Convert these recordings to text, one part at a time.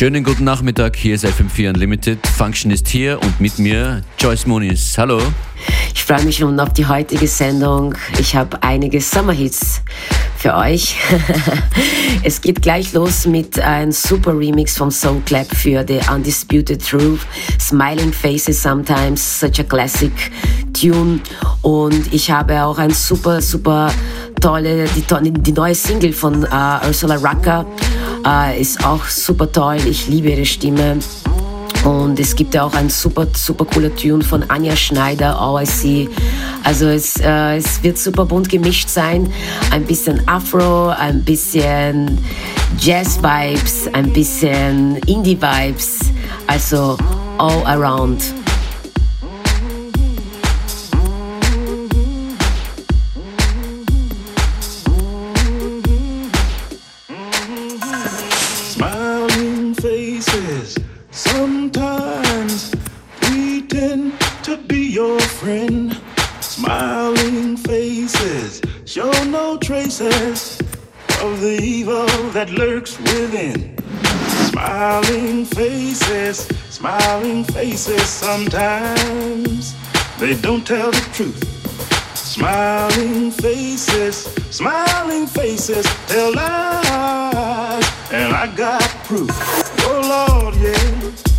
Schönen guten Nachmittag, hier ist FM4 Unlimited. Function ist hier und mit mir Joyce Muniz. Hallo. Ich freue mich schon auf die heutige Sendung. Ich habe einige Sommerhits für euch. es geht gleich los mit einem super Remix vom Soul Clap für The Undisputed Truth. Smiling Faces Sometimes, such a classic Tune. Und ich habe auch ein super, super tolle, die, die neue Single von uh, Ursula Rucker äh, ist auch super toll. Ich liebe ihre Stimme. Und es gibt ja auch ein super, super cooler Tune von Anja Schneider, OIC. Also es, äh, es wird super bunt gemischt sein. Ein bisschen Afro, ein bisschen Jazz-Vibes, ein bisschen Indie-Vibes. Also all around. That lurks within. Smiling faces, smiling faces sometimes they don't tell the truth. Smiling faces, smiling faces tell lies, and I got proof. Oh Lord, yeah.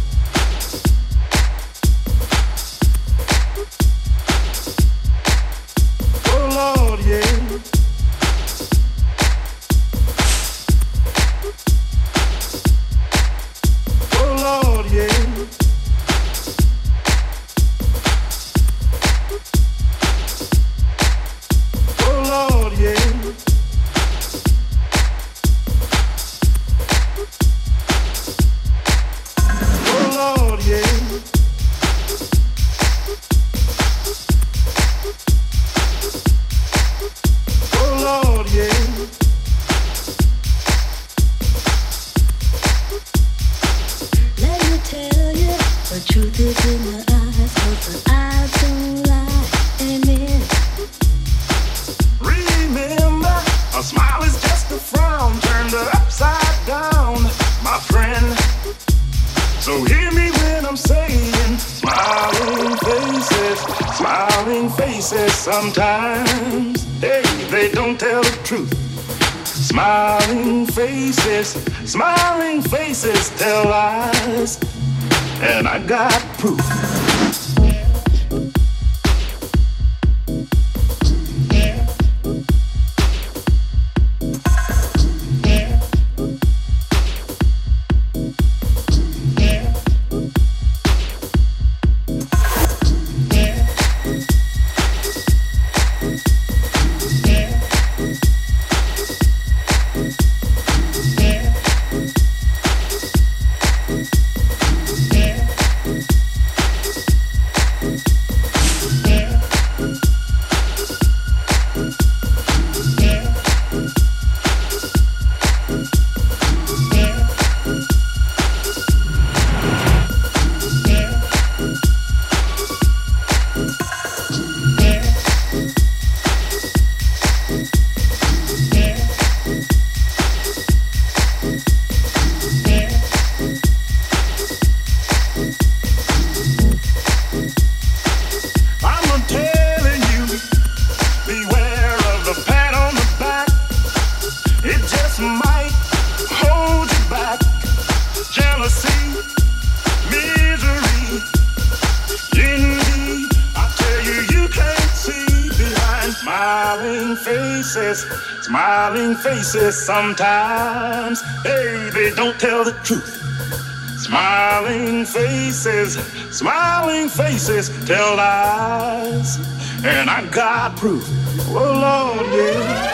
Faces sometimes, Baby, don't tell the truth. Smiling faces, smiling faces tell lies, and I got proof. Oh Lord, yeah.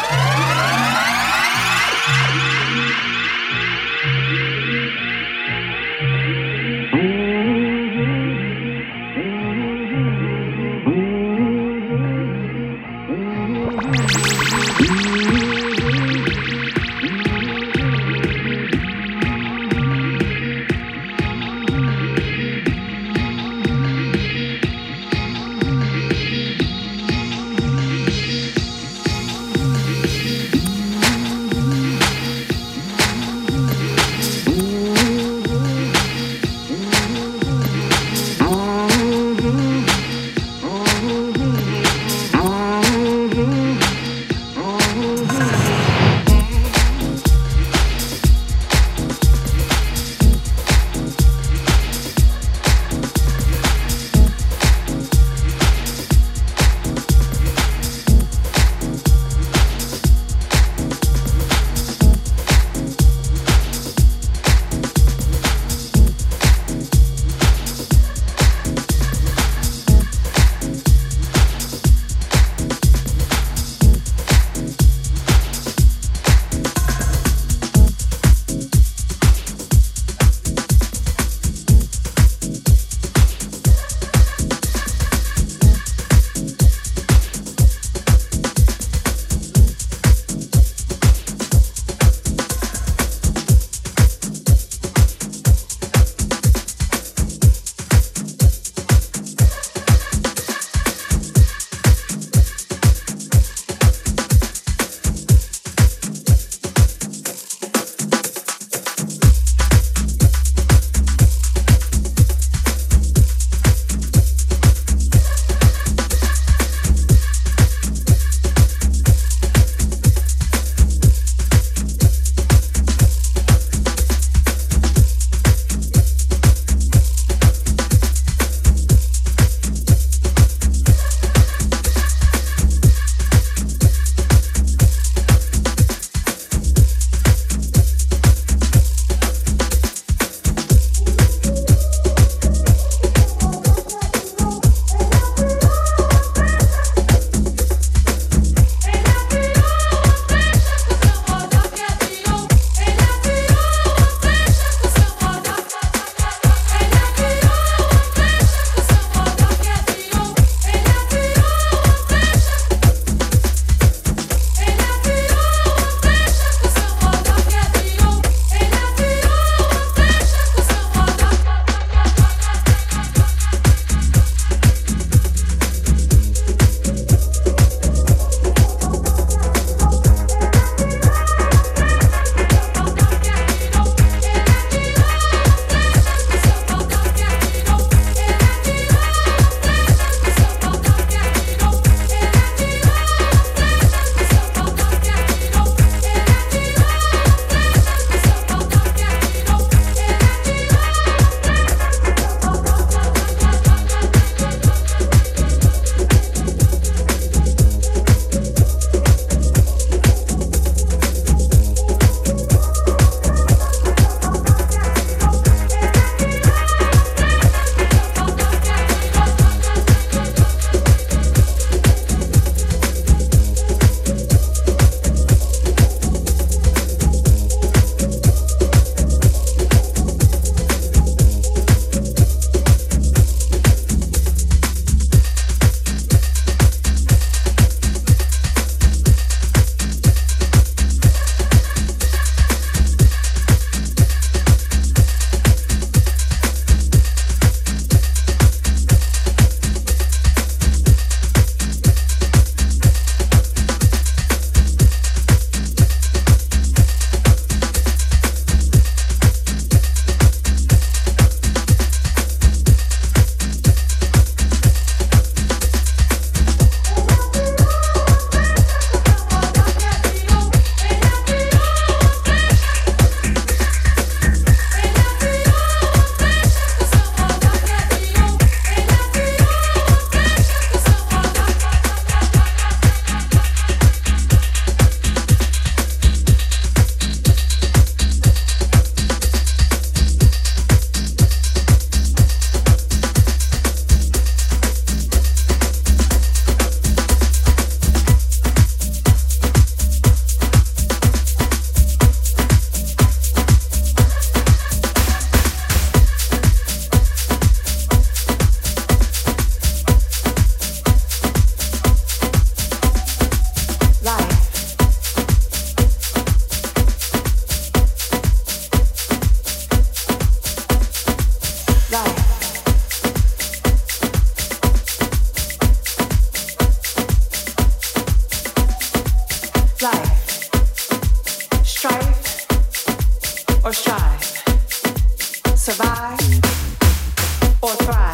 for try.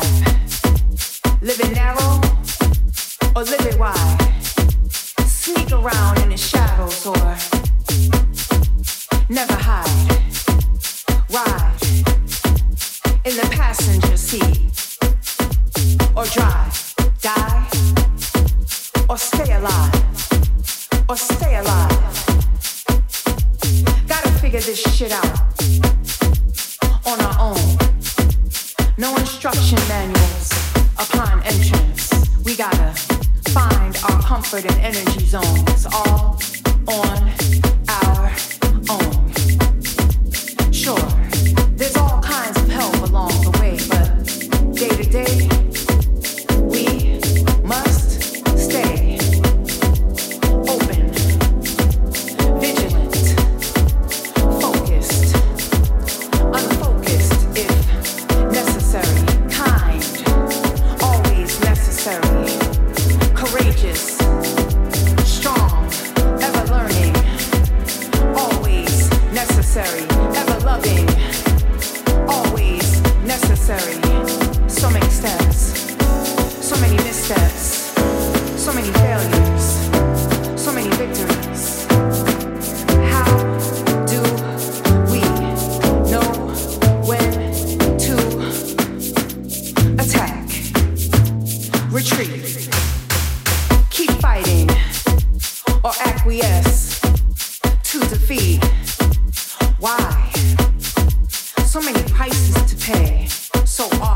so many prices to pay, so often.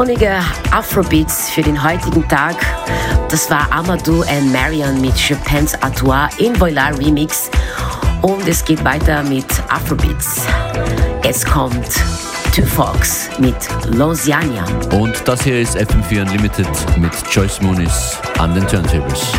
Sonnige Afrobeats für den heutigen Tag. Das war Amadou and Marion mit Chopin's Atois in Voilar Remix. Und es geht weiter mit Afrobeats. Es kommt Two Fox mit Lausiania. Und das hier ist FM4 Unlimited mit Joyce Moonis an den Turntables.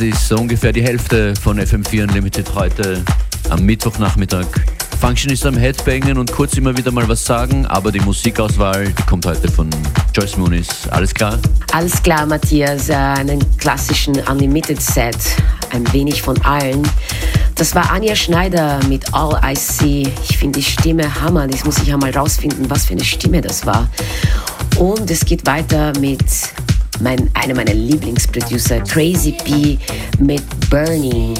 Das ist ungefähr die Hälfte von FM4 Unlimited heute am Mittwochnachmittag. Function ist am Headbangen und kurz immer wieder mal was sagen, aber die Musikauswahl, die kommt heute von Joyce Moonis. Alles klar? Alles klar, Matthias. Äh, einen klassischen Unlimited Set. Ein wenig von allen. Das war Anja Schneider mit All I See. Ich finde die Stimme Hammer. Das muss ich einmal rausfinden, was für eine Stimme das war. Und es geht weiter mit mein, einer meiner Lieblingsproducer, Crazy P, mit Burning.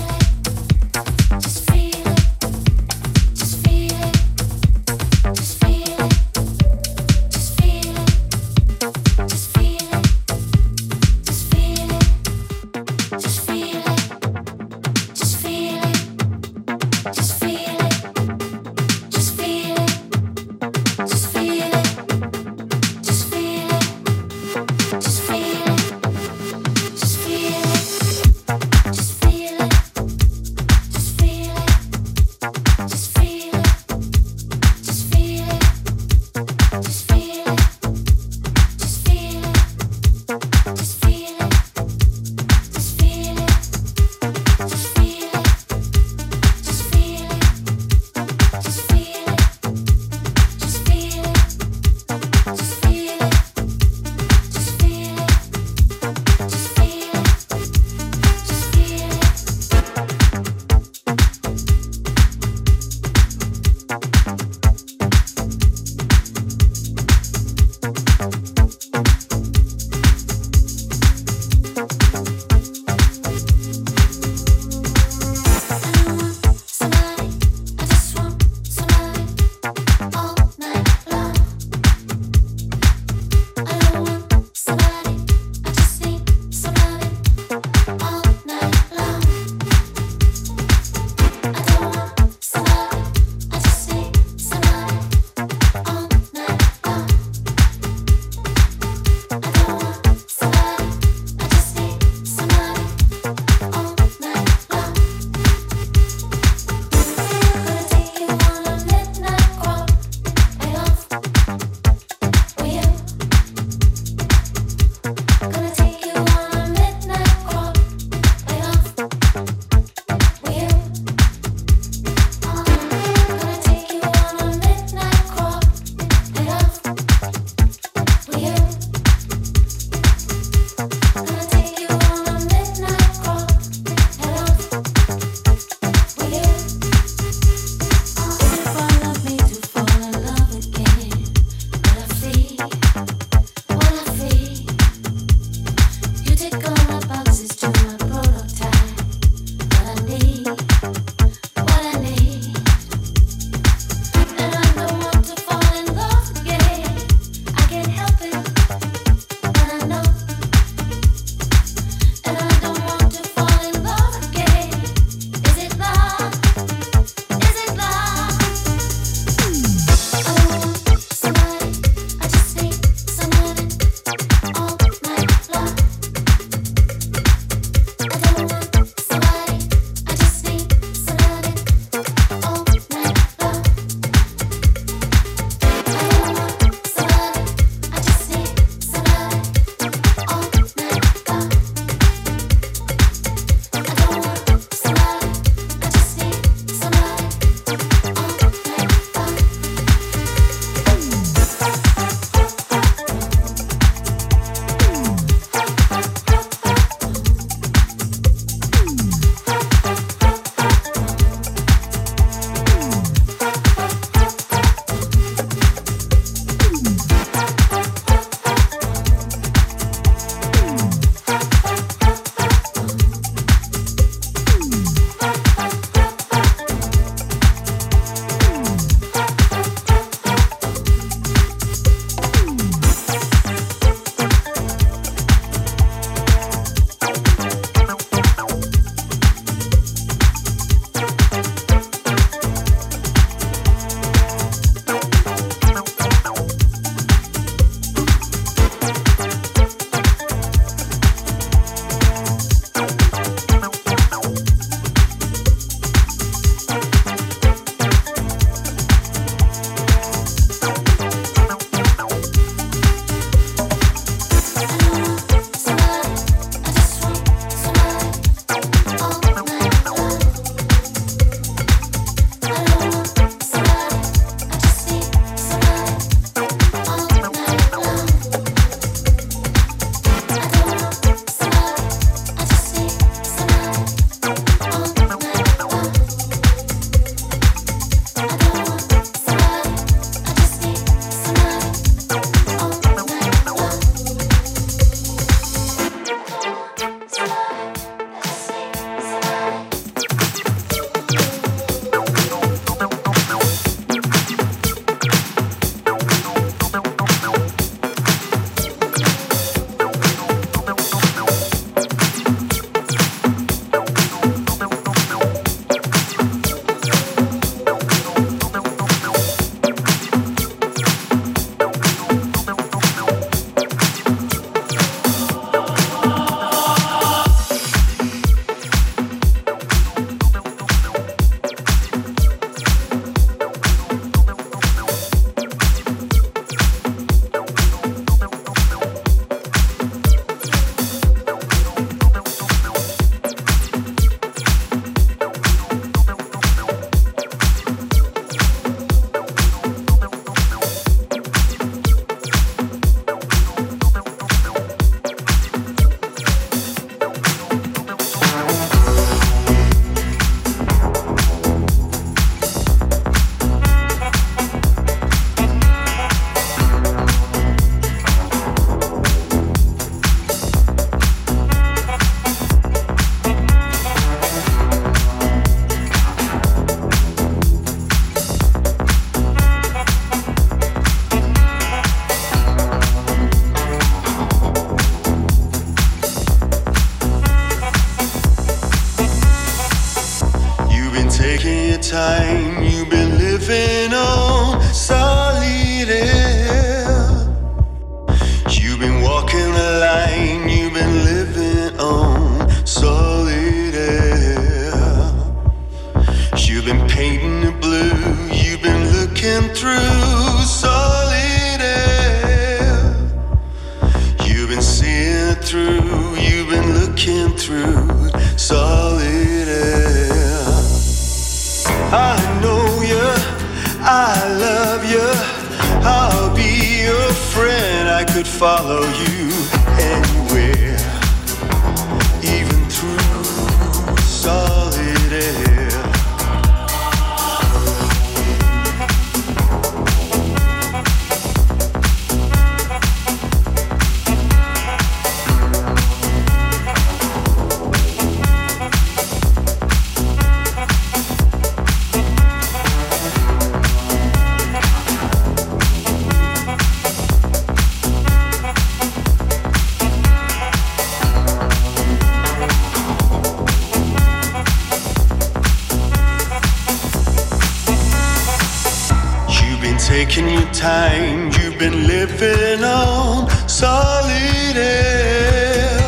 taking your time. You've been living on solid air.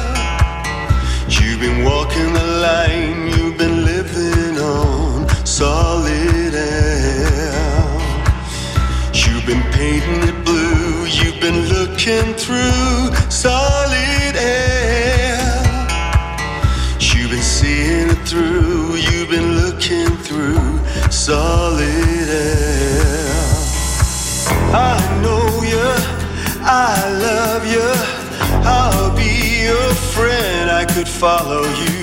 You've been walking the line. You've been living on solid air. You've been painting it blue. You've been looking through solid. could follow you.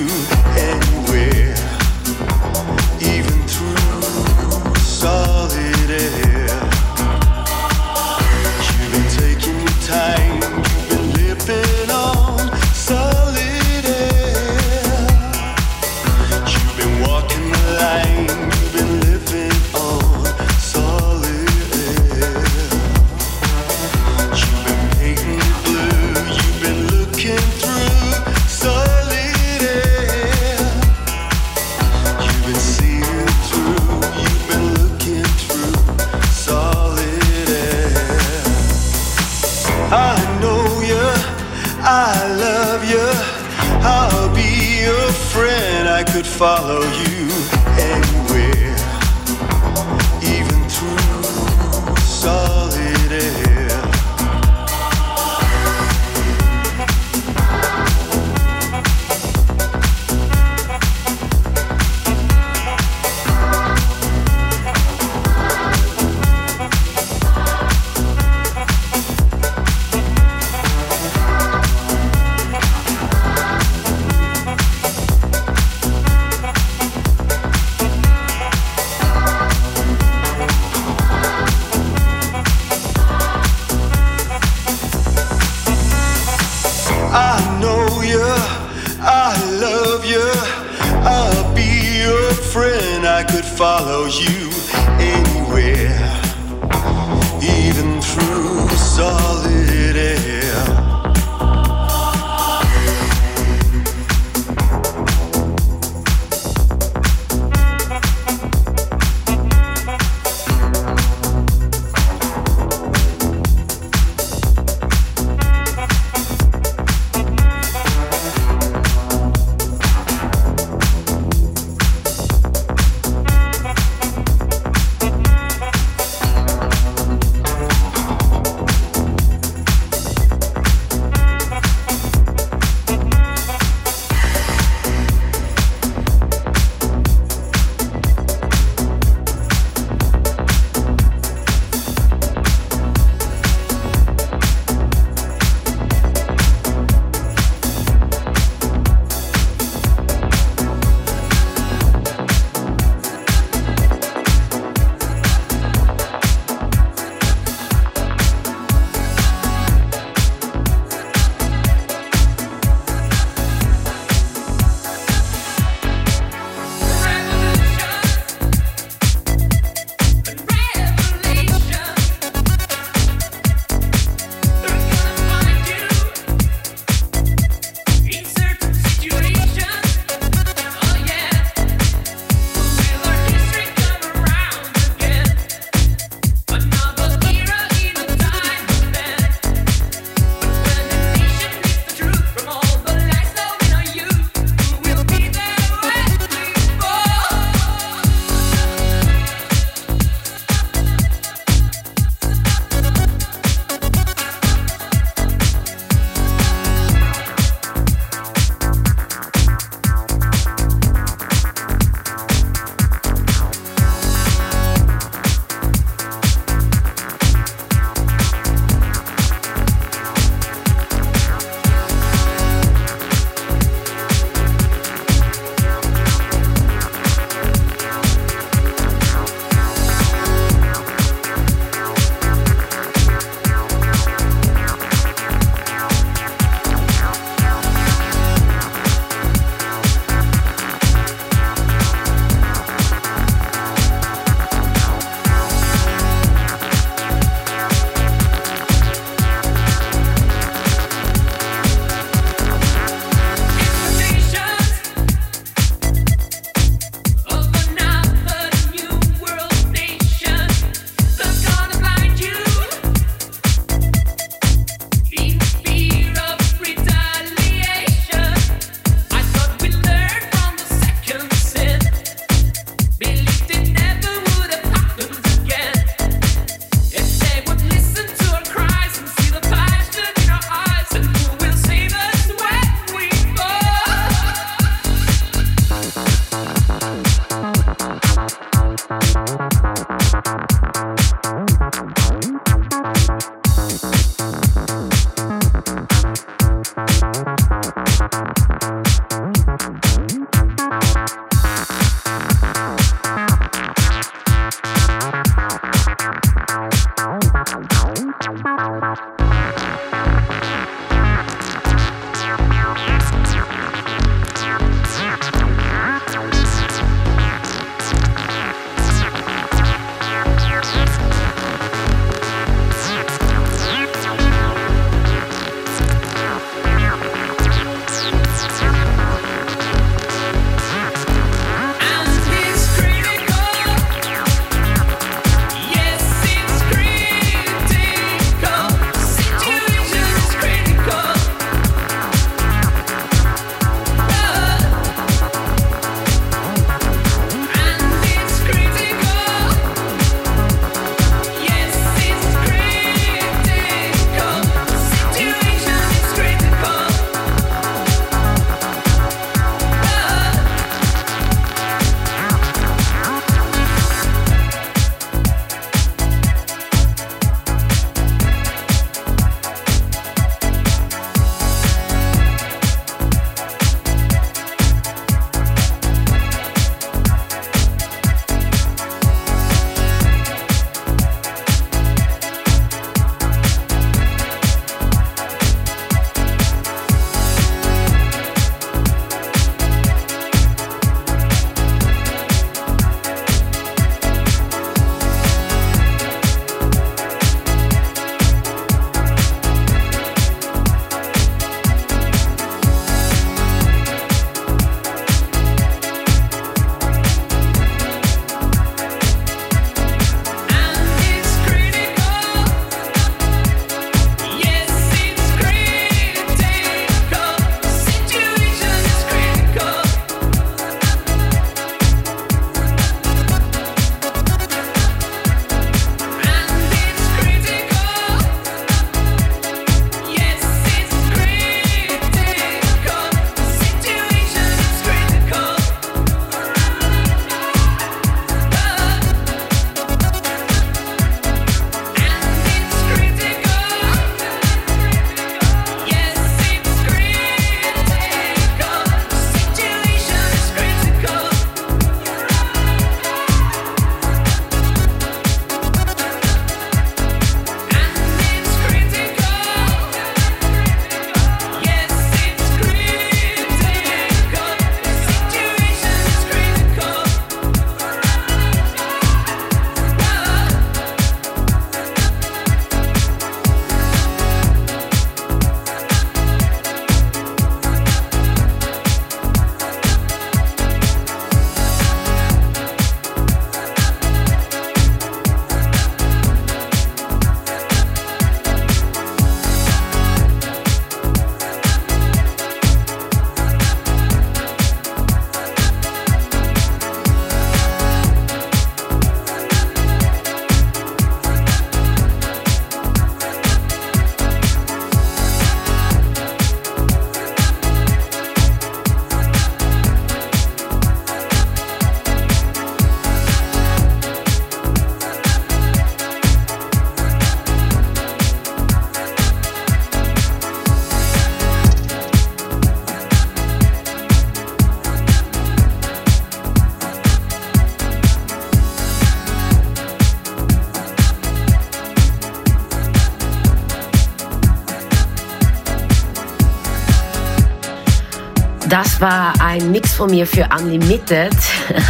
Das war ein Mix von mir für Unlimited.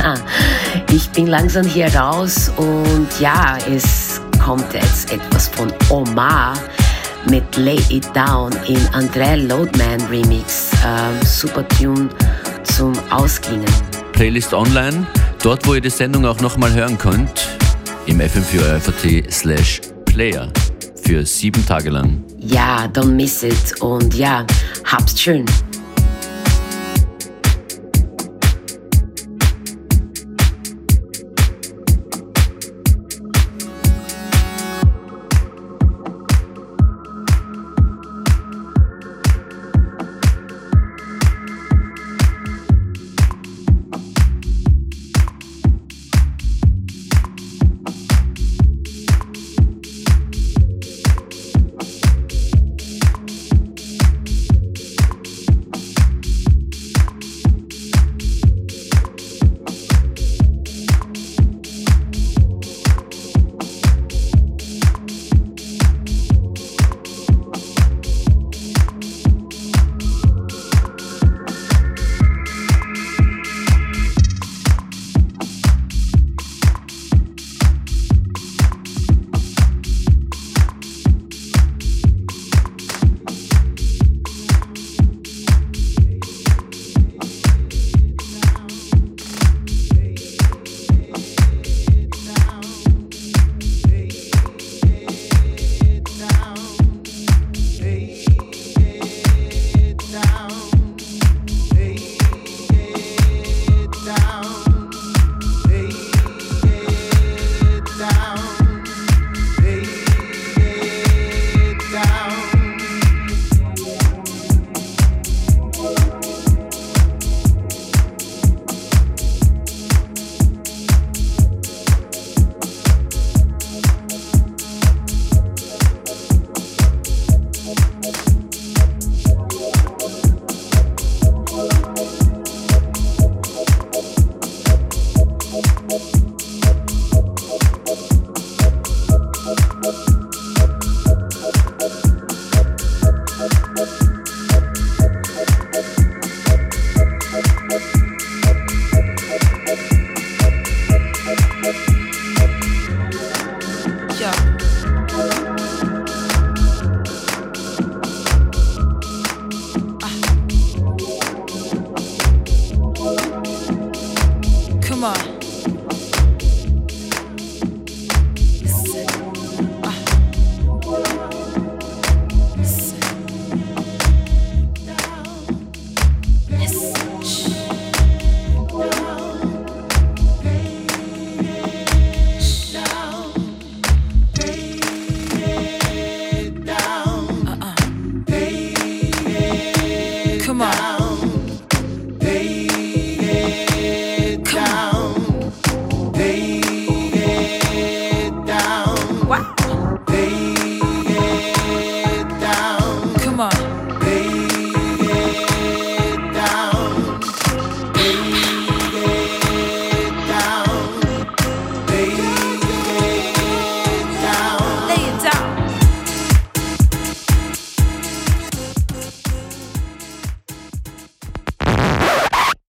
Ich bin langsam hier raus und ja, es kommt jetzt etwas von Omar mit Lay It Down in André Loadman Remix. Ähm, super Tune zum Ausklingen. Playlist online, dort wo ihr die Sendung auch nochmal hören könnt, im fm4 slash player für sieben Tage lang. Ja, don't miss it und ja, habt's schön.